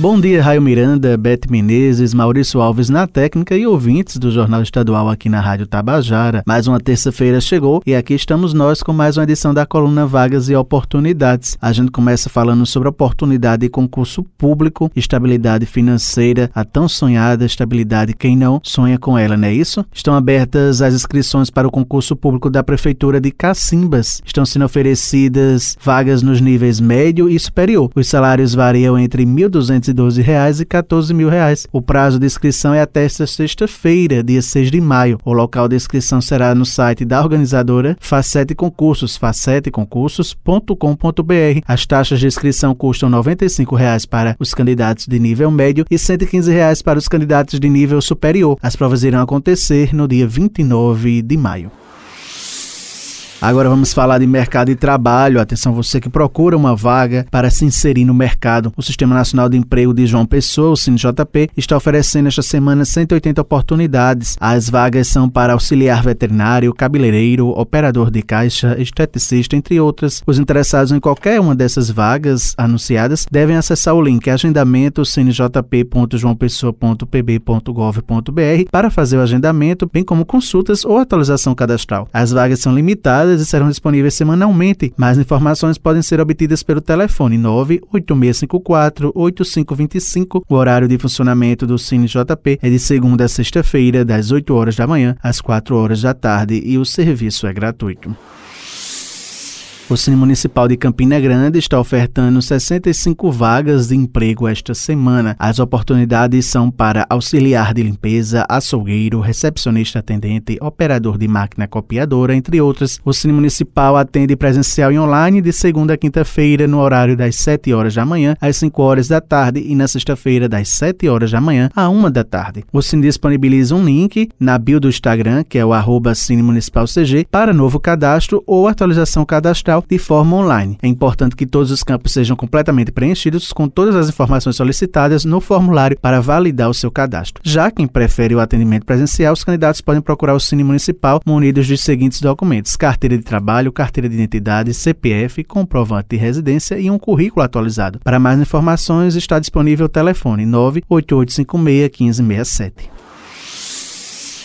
Bom dia, Raio Miranda, Bete Menezes, Maurício Alves na técnica e ouvintes do Jornal Estadual aqui na Rádio Tabajara. Mais uma terça-feira chegou e aqui estamos nós com mais uma edição da coluna Vagas e Oportunidades. A gente começa falando sobre oportunidade de concurso público, estabilidade financeira, a tão sonhada estabilidade, quem não sonha com ela, não é isso? Estão abertas as inscrições para o concurso público da Prefeitura de Cacimbas. Estão sendo oferecidas vagas nos níveis médio e superior. Os salários variam entre 1.200 212 reais e 14 mil reais. O prazo de inscrição é até esta sexta-feira, dia 6 de maio. O local de inscrição será no site da organizadora Facete Concursos, faceteconcursos.com.br. As taxas de inscrição custam 95 reais para os candidatos de nível médio e 115 reais para os candidatos de nível superior. As provas irão acontecer no dia 29 de maio. Agora vamos falar de mercado de trabalho. Atenção, você que procura uma vaga para se inserir no mercado. O Sistema Nacional de Emprego de João Pessoa, o SINJP, está oferecendo esta semana 180 oportunidades. As vagas são para auxiliar veterinário, cabeleireiro, operador de caixa, esteticista, entre outras. Os interessados em qualquer uma dessas vagas anunciadas devem acessar o link agendamento cnjp.joaopessoa.pb.gov.br para fazer o agendamento, bem como consultas ou atualização cadastral. As vagas são limitadas e serão disponíveis semanalmente. Mais informações podem ser obtidas pelo telefone 98654 8525. O horário de funcionamento do Cine JP é de segunda a sexta-feira, das 8 horas da manhã às 4 horas da tarde e o serviço é gratuito. O Cine Municipal de Campina Grande está ofertando 65 vagas de emprego esta semana. As oportunidades são para auxiliar de limpeza, açougueiro, recepcionista atendente, operador de máquina copiadora, entre outras. O Cine Municipal atende presencial e online de segunda a quinta-feira no horário das 7 horas da manhã às 5 horas da tarde e na sexta-feira das 7 horas da manhã à 1 da tarde. O Cine disponibiliza um link na bio do Instagram, que é o arroba Cine Municipal CG, para novo cadastro ou atualização cadastral de forma online. É importante que todos os campos sejam completamente preenchidos com todas as informações solicitadas no formulário para validar o seu cadastro. Já quem prefere o atendimento presencial, os candidatos podem procurar o Cine Municipal munidos dos seguintes documentos: carteira de trabalho, carteira de identidade, CPF, comprovante de residência e um currículo atualizado. Para mais informações, está disponível o telefone 98856 1567.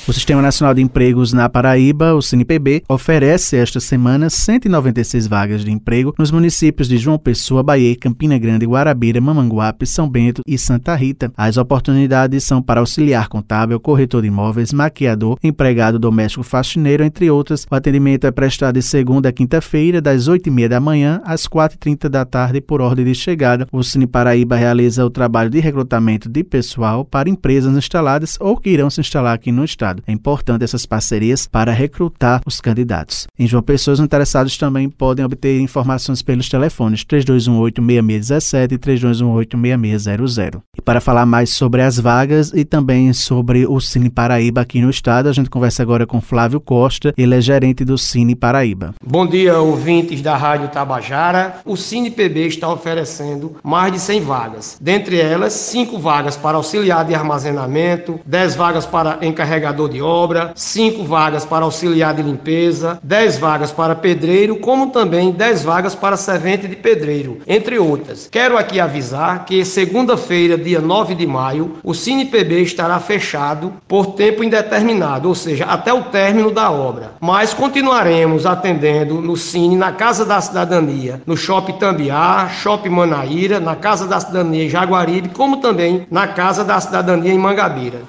O Sistema Nacional de Empregos na Paraíba, o CNPB, oferece esta semana 196 vagas de emprego nos municípios de João Pessoa, Bahia, Campina Grande, Guarabira, Mamanguape, São Bento e Santa Rita. As oportunidades são para auxiliar contábil, corretor de imóveis, maquiador, empregado doméstico faxineiro, entre outras. O atendimento é prestado de segunda a quinta-feira, das 8h30 da manhã às 4h30 da tarde, por ordem de chegada. O Cine Paraíba realiza o trabalho de recrutamento de pessoal para empresas instaladas ou que irão se instalar aqui no estado. Estado. É importante essas parcerias para recrutar os candidatos. Em João Pessoa, os interessados também podem obter informações pelos telefones 3218-6617 e 3218-6600. E para falar mais sobre as vagas e também sobre o Cine Paraíba aqui no estado, a gente conversa agora com Flávio Costa, ele é gerente do Cine Paraíba. Bom dia, ouvintes da Rádio Tabajara. O Cine PB está oferecendo mais de 100 vagas. Dentre elas, 5 vagas para auxiliar de armazenamento, 10 vagas para encarregador de obra, cinco vagas para auxiliar de limpeza, dez vagas para pedreiro, como também dez vagas para servente de pedreiro, entre outras. Quero aqui avisar que segunda-feira, dia 9 de maio, o CinePB estará fechado por tempo indeterminado, ou seja, até o término da obra. Mas continuaremos atendendo no Cine, na Casa da Cidadania, no Shopping Tambiá, Shopping Manaíra, na Casa da Cidadania em Jaguaribe, como também na Casa da Cidadania em Mangabeira.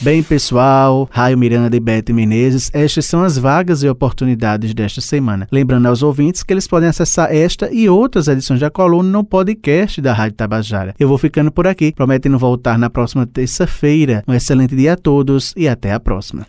Bem, pessoal, Raio Miranda e Bete Menezes, estas são as vagas e oportunidades desta semana. Lembrando aos ouvintes que eles podem acessar esta e outras edições da coluna no podcast da Rádio Tabajara. Eu vou ficando por aqui, prometendo voltar na próxima terça-feira. Um excelente dia a todos e até a próxima.